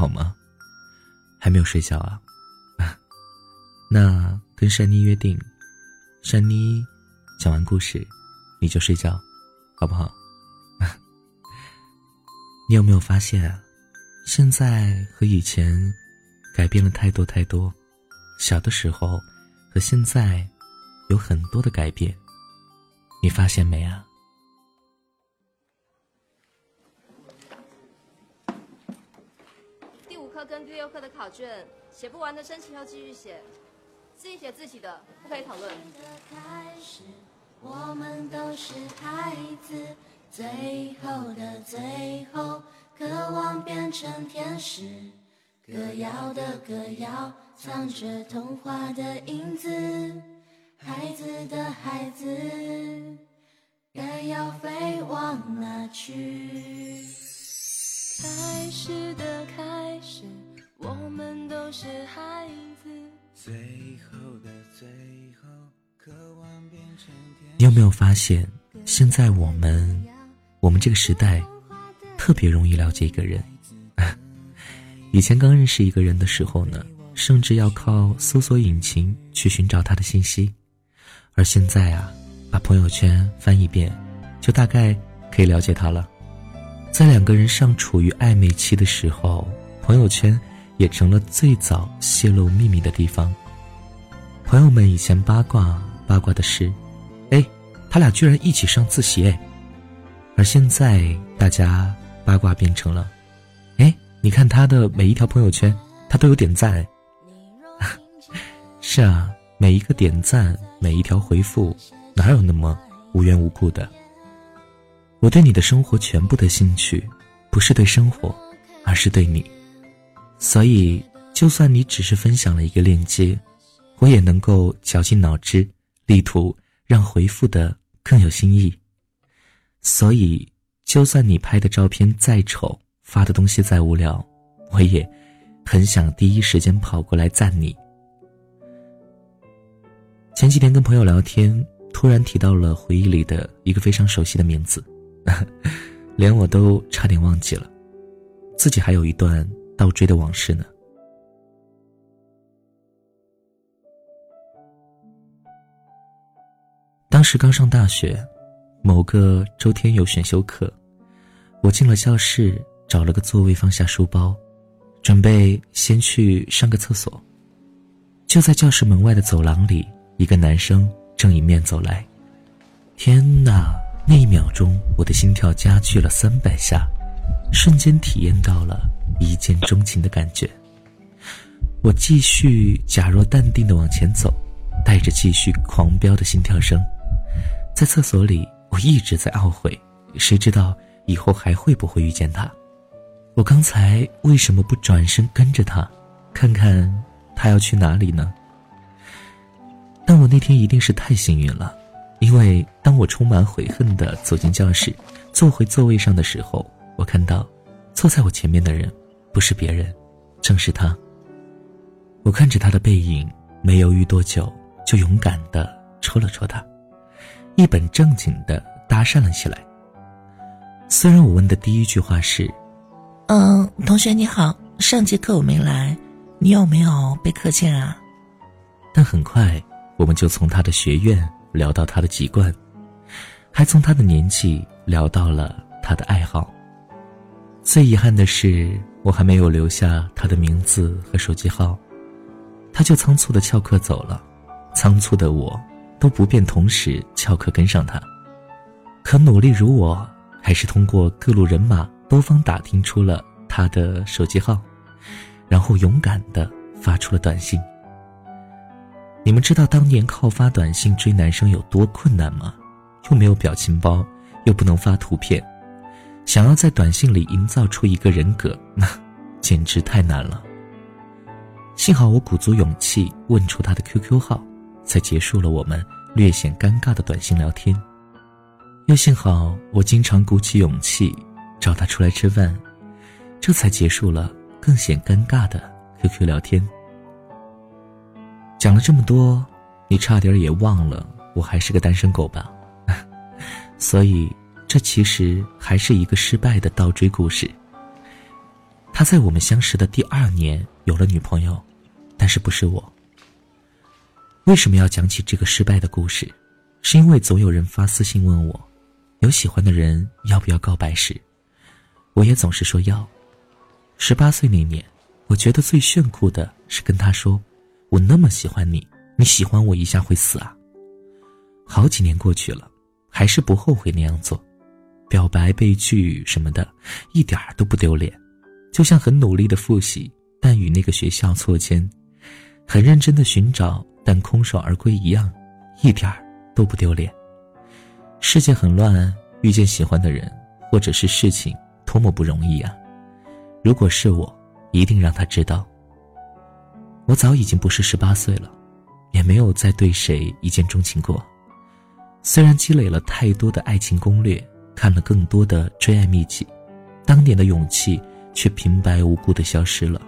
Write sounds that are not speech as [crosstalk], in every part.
好吗？还没有睡觉啊？[laughs] 那跟珊妮约定，珊妮讲完故事你就睡觉，好不好？[laughs] 你有没有发现？现在和以前改变了太多太多，小的时候和现在有很多的改变，你发现没啊？跟第六课的考卷写不完的，申请要继续写。自己写自己的，不可以讨论。我们都是孩子，最后的最后，渴望变成天使。歌谣的歌谣，藏着童话的影子。孩子的孩子，该要飞往哪去？开始的最后的最后，渴望变成你有没有发现，现在我们，我们这个时代，特别容易了解一个人。[laughs] 以前刚认识一个人的时候呢，甚至要靠搜索引擎去寻找他的信息，而现在啊，把朋友圈翻一遍，就大概可以了解他了。在两个人尚处于暧昧期的时候，朋友圈也成了最早泄露秘密的地方。朋友们以前八卦八卦的是，哎，他俩居然一起上自习哎，而现在大家八卦变成了，哎，你看他的每一条朋友圈，他都有点赞。[laughs] 是啊，每一个点赞，每一条回复，哪有那么无缘无故的？我对你的生活全部的兴趣，不是对生活，而是对你。所以，就算你只是分享了一个链接，我也能够绞尽脑汁，力图让回复的更有新意。所以，就算你拍的照片再丑，发的东西再无聊，我也很想第一时间跑过来赞你。前几天跟朋友聊天，突然提到了回忆里的一个非常熟悉的名字。[laughs] 连我都差点忘记了，自己还有一段倒追的往事呢。当时刚上大学，某个周天有选修课，我进了教室，找了个座位放下书包，准备先去上个厕所。就在教室门外的走廊里，一个男生正迎面走来，天哪！那一秒钟，我的心跳加剧了三百下，瞬间体验到了一见钟情的感觉。我继续假若淡定的往前走，带着继续狂飙的心跳声，在厕所里，我一直在懊悔，谁知道以后还会不会遇见他？我刚才为什么不转身跟着他，看看他要去哪里呢？但我那天一定是太幸运了。因为当我充满悔恨的走进教室，坐回座位上的时候，我看到坐在我前面的人不是别人，正是他。我看着他的背影，没犹豫多久，就勇敢的戳了戳他，一本正经的搭讪了起来。虽然我问的第一句话是：“嗯，同学你好，上节课我没来，你有没有被课件啊？”但很快我们就从他的学院。聊到他的籍贯，还从他的年纪聊到了他的爱好。最遗憾的是，我还没有留下他的名字和手机号，他就仓促的翘课走了。仓促的我，都不便同时翘课跟上他。可努力如我，还是通过各路人马多方打听出了他的手机号，然后勇敢的发出了短信。你们知道当年靠发短信追男生有多困难吗？又没有表情包，又不能发图片，想要在短信里营造出一个人格，[laughs] 那简直太难了。幸好我鼓足勇气问出他的 QQ 号，才结束了我们略显尴尬的短信聊天。又幸好我经常鼓起勇气找他出来吃饭，这才结束了更显尴尬的 QQ 聊天。讲了这么多，你差点也忘了我还是个单身狗吧？[laughs] 所以，这其实还是一个失败的倒追故事。他在我们相识的第二年有了女朋友，但是不是我。为什么要讲起这个失败的故事？是因为总有人发私信问我，有喜欢的人要不要告白时，我也总是说要。十八岁那年，我觉得最炫酷的是跟他说：“我那么喜欢你，你喜欢我一下会死啊。”好几年过去了，还是不后悔那样做。表白被拒什么的，一点儿都不丢脸，就像很努力的复习，但与那个学校错签，很认真的寻找，但空手而归一样，一点儿都不丢脸。世界很乱，遇见喜欢的人或者是事情，多么不容易啊！如果是我，一定让他知道。我早已经不是十八岁了，也没有再对谁一见钟情过。虽然积累了太多的爱情攻略。看了更多的追爱秘籍，当年的勇气却平白无故的消失了。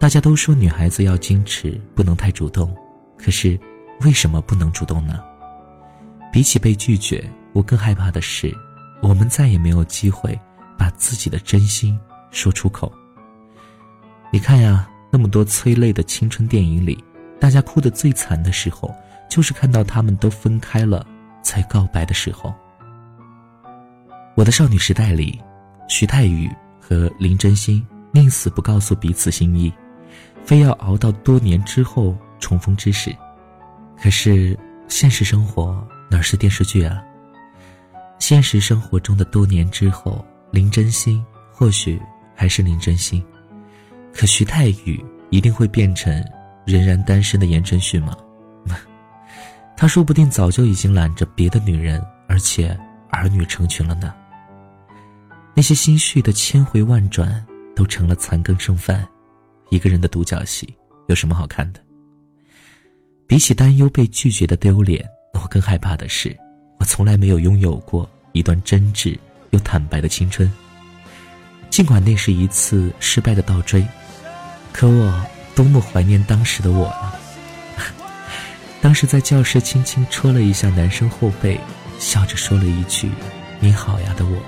大家都说女孩子要矜持，不能太主动，可是为什么不能主动呢？比起被拒绝，我更害怕的是，我们再也没有机会把自己的真心说出口。你看呀，那么多催泪的青春电影里，大家哭得最惨的时候，就是看到他们都分开了才告白的时候。我的少女时代里，徐太宇和林真心宁死不告诉彼此心意，非要熬到多年之后重逢之时。可是现实生活哪是电视剧啊？现实生活中的多年之后，林真心或许还是林真心，可徐太宇一定会变成仍然单身的言承旭吗？[laughs] 他说不定早就已经揽着别的女人，而且儿女成群了呢。那些心绪的千回万转，都成了残羹剩饭。一个人的独角戏有什么好看的？比起担忧被拒绝的丢脸，我更害怕的是，我从来没有拥有过一段真挚又坦白的青春。尽管那是一次失败的倒追，可我多么怀念当时的我啊！[laughs] 当时在教室轻轻戳了一下男生后背，笑着说了一句“你好呀”的我。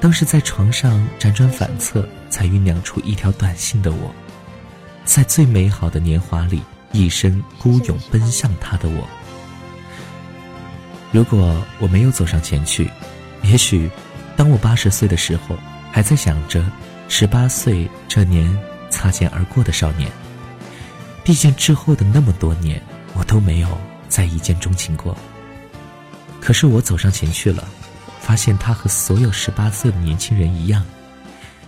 当时在床上辗转反侧，才酝酿出一条短信的我，在最美好的年华里，一生孤勇奔向他的我。如果我没有走上前去，也许，当我八十岁的时候，还在想着十八岁这年擦肩而过的少年。毕竟之后的那么多年，我都没有再一见钟情过。可是我走上前去了。发现他和所有十八岁的年轻人一样，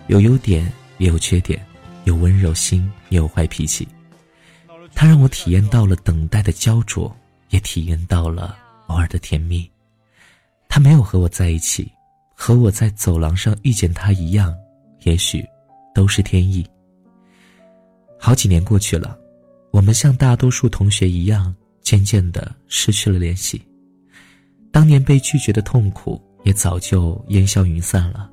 有优点也有缺点，有温柔心也有坏脾气。他让我体验到了等待的焦灼，也体验到了偶尔的甜蜜。他没有和我在一起，和我在走廊上遇见他一样，也许都是天意。好几年过去了，我们像大多数同学一样，渐渐的失去了联系。当年被拒绝的痛苦。也早就烟消云散了。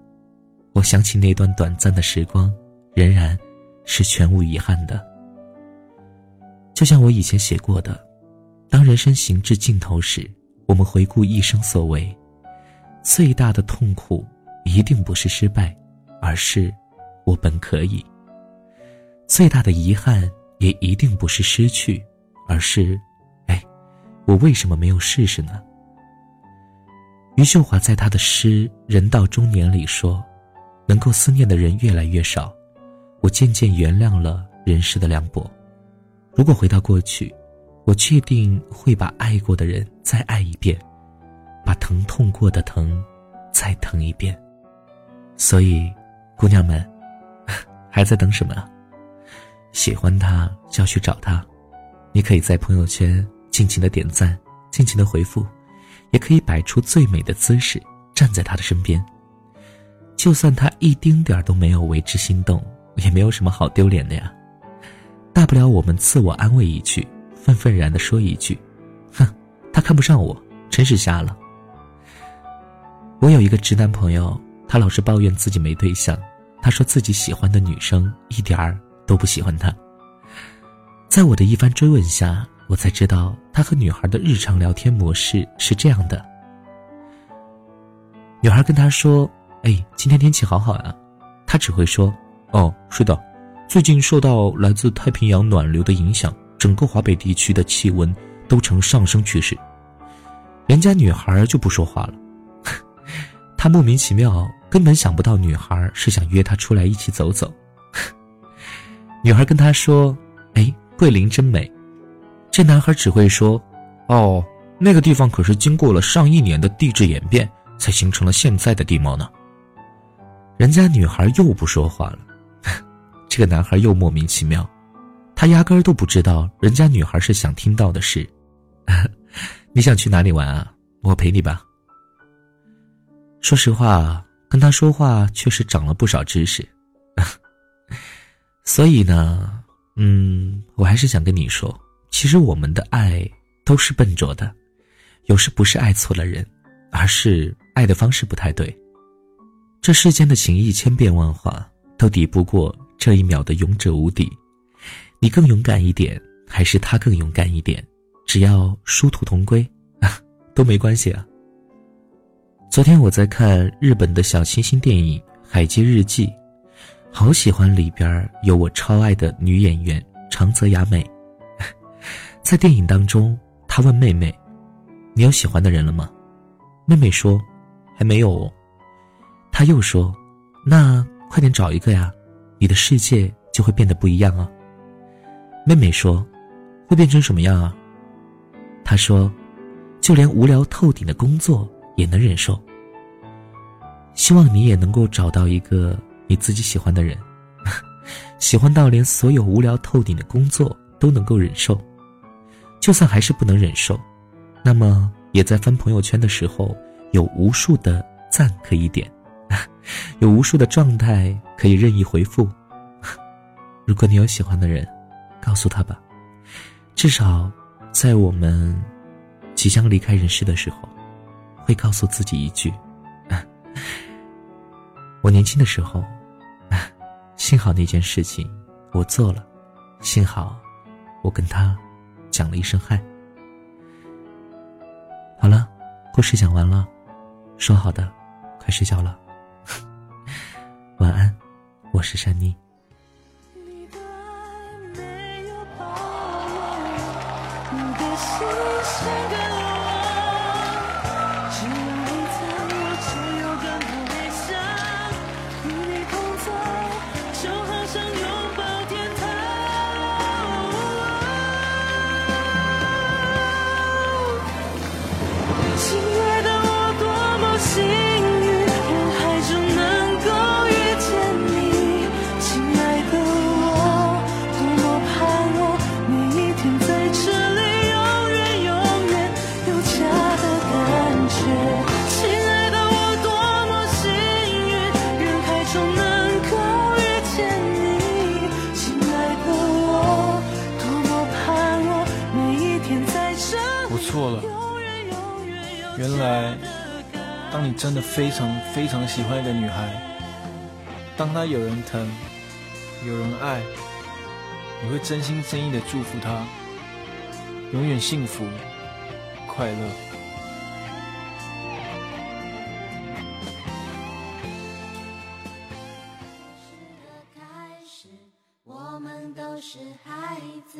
我想起那段短暂的时光，仍然是全无遗憾的。就像我以前写过的，当人生行至尽头时，我们回顾一生所为，最大的痛苦一定不是失败，而是我本可以；最大的遗憾也一定不是失去，而是，哎，我为什么没有试试呢？余秀华在他的诗《人到中年》里说：“能够思念的人越来越少，我渐渐原谅了人世的凉薄。如果回到过去，我确定会把爱过的人再爱一遍，把疼痛过的疼再疼一遍。所以，姑娘们，[laughs] 还在等什么？喜欢他就要去找他。你可以在朋友圈尽情的点赞，尽情的回复。”也可以摆出最美的姿势，站在他的身边。就算他一丁点儿都没有为之心动，也没有什么好丢脸的呀。大不了我们自我安慰一句，愤愤然的说一句：“哼，他看不上我，真是瞎了。”我有一个直男朋友，他老是抱怨自己没对象，他说自己喜欢的女生一点儿都不喜欢他。在我的一番追问下。我才知道，他和女孩的日常聊天模式是这样的：女孩跟他说：“哎，今天天气好好呀。”他只会说：“哦，是的，最近受到来自太平洋暖流的影响，整个华北地区的气温都呈上升趋势。人家女孩就不说话了，[laughs] 他莫名其妙，根本想不到女孩是想约他出来一起走走。[laughs] 女孩跟他说：“哎，桂林真美。”这男孩只会说：“哦，那个地方可是经过了上亿年的地质演变，才形成了现在的地貌呢。”人家女孩又不说话了，[laughs] 这个男孩又莫名其妙，他压根儿都不知道人家女孩是想听到的是：“ [laughs] 你想去哪里玩啊？我陪你吧。”说实话，跟他说话确实长了不少知识。[laughs] 所以呢，嗯，我还是想跟你说。其实我们的爱都是笨拙的，有时不是爱错了人，而是爱的方式不太对。这世间的情谊千变万化，都抵不过这一秒的勇者无敌。你更勇敢一点，还是他更勇敢一点？只要殊途同归，啊，[laughs] 都没关系啊。昨天我在看日本的小清新电影《海街日记》，好喜欢里边有我超爱的女演员长泽雅美。在电影当中，他问妹妹：“你有喜欢的人了吗？”妹妹说：“还没有。”他又说：“那快点找一个呀，你的世界就会变得不一样啊。”妹妹说：“会变成什么样啊？”他说：“就连无聊透顶的工作也能忍受。”希望你也能够找到一个你自己喜欢的人，[laughs] 喜欢到连所有无聊透顶的工作都能够忍受。就算还是不能忍受，那么也在翻朋友圈的时候有无数的赞可以点，[laughs] 有无数的状态可以任意回复。[laughs] 如果你有喜欢的人，告诉他吧，至少在我们即将离开人世的时候，会告诉自己一句：[laughs] 我年轻的时候，幸好那件事情我做了，幸好我跟他。讲了一声嗨。好了，故事讲完了，说好的，快睡觉了，[laughs] 晚安，我是珊妮。原来，当你真的非常非常喜欢一个女孩，当她有人疼、有人爱，你会真心真意的祝福她，永远幸福、快乐。我们都是孩子，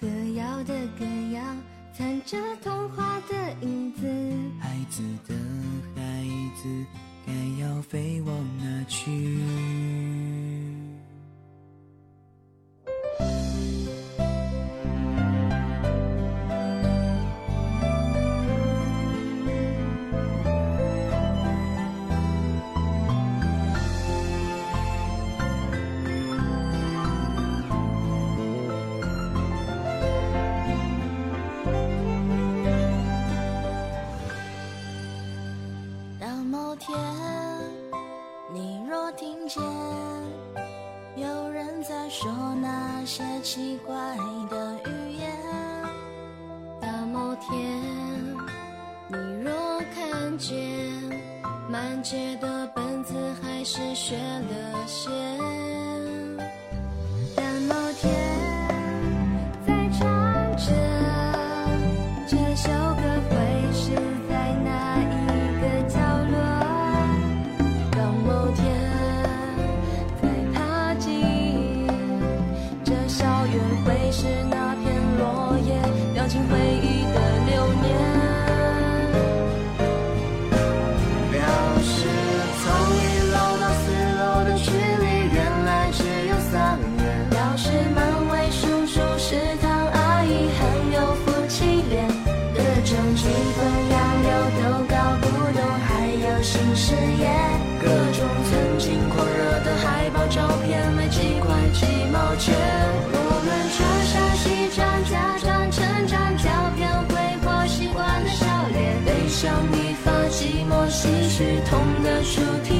歌谣的歌谣。藏着童话的影子，有人在说那些奇怪的语言到某天你若看见满街的本子还是学了些寂寞唏嘘痛的初体。